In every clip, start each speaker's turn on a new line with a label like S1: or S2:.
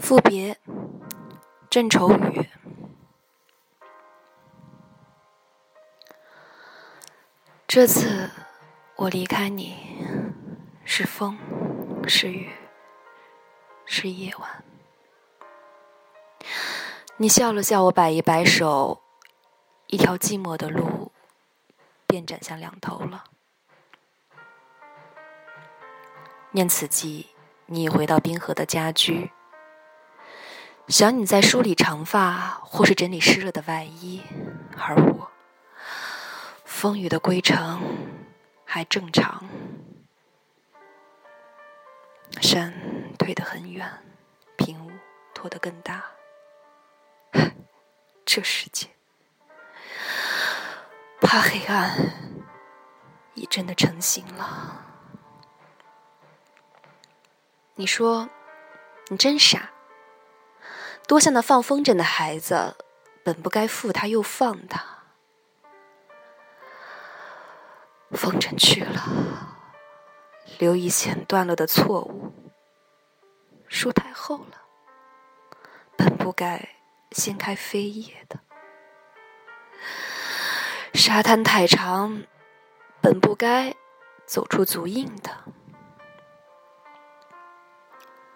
S1: 赋别，郑愁予。这次我离开你，是风，是雨，是夜晚。你笑了笑，我摆一摆手，一条寂寞的路便展向两头了。念此际，你已回到滨河的家居。想你在梳理长发，或是整理湿了的外衣，而我，风雨的归程还正常。山推得很远，平雾拖得更大。这世界，怕黑暗已真的成型了。你说，你真傻。多像那放风筝的孩子，本不该负他又放他。风筝去了，留一线断了的错误。树太厚了，本不该掀开飞叶的。沙滩太长，本不该走出足印的。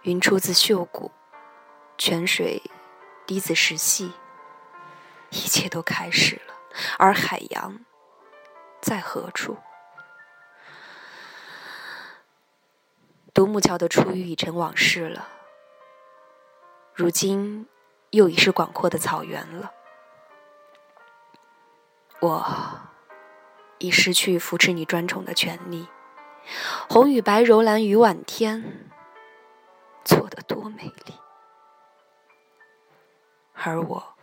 S1: 云出自袖骨。泉水滴子石隙，一切都开始了。而海洋在何处？独木桥的初遇已成往事了，如今又已是广阔的草原了。我已失去扶持你专宠的权利。红与白，柔蓝与晚天，错得多美丽。而我，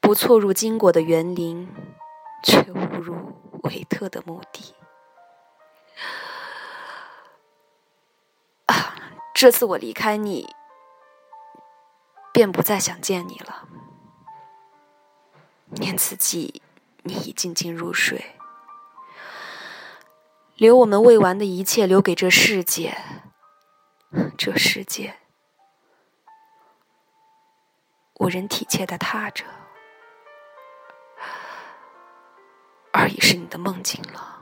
S1: 不错入经过的园林，却误入维特的墓地。啊，这次我离开你，便不再想见你了。念此际，你已静静入睡，留我们未完的一切，留给这世界。这世界。无人体贴的踏着，而已是你的梦境了。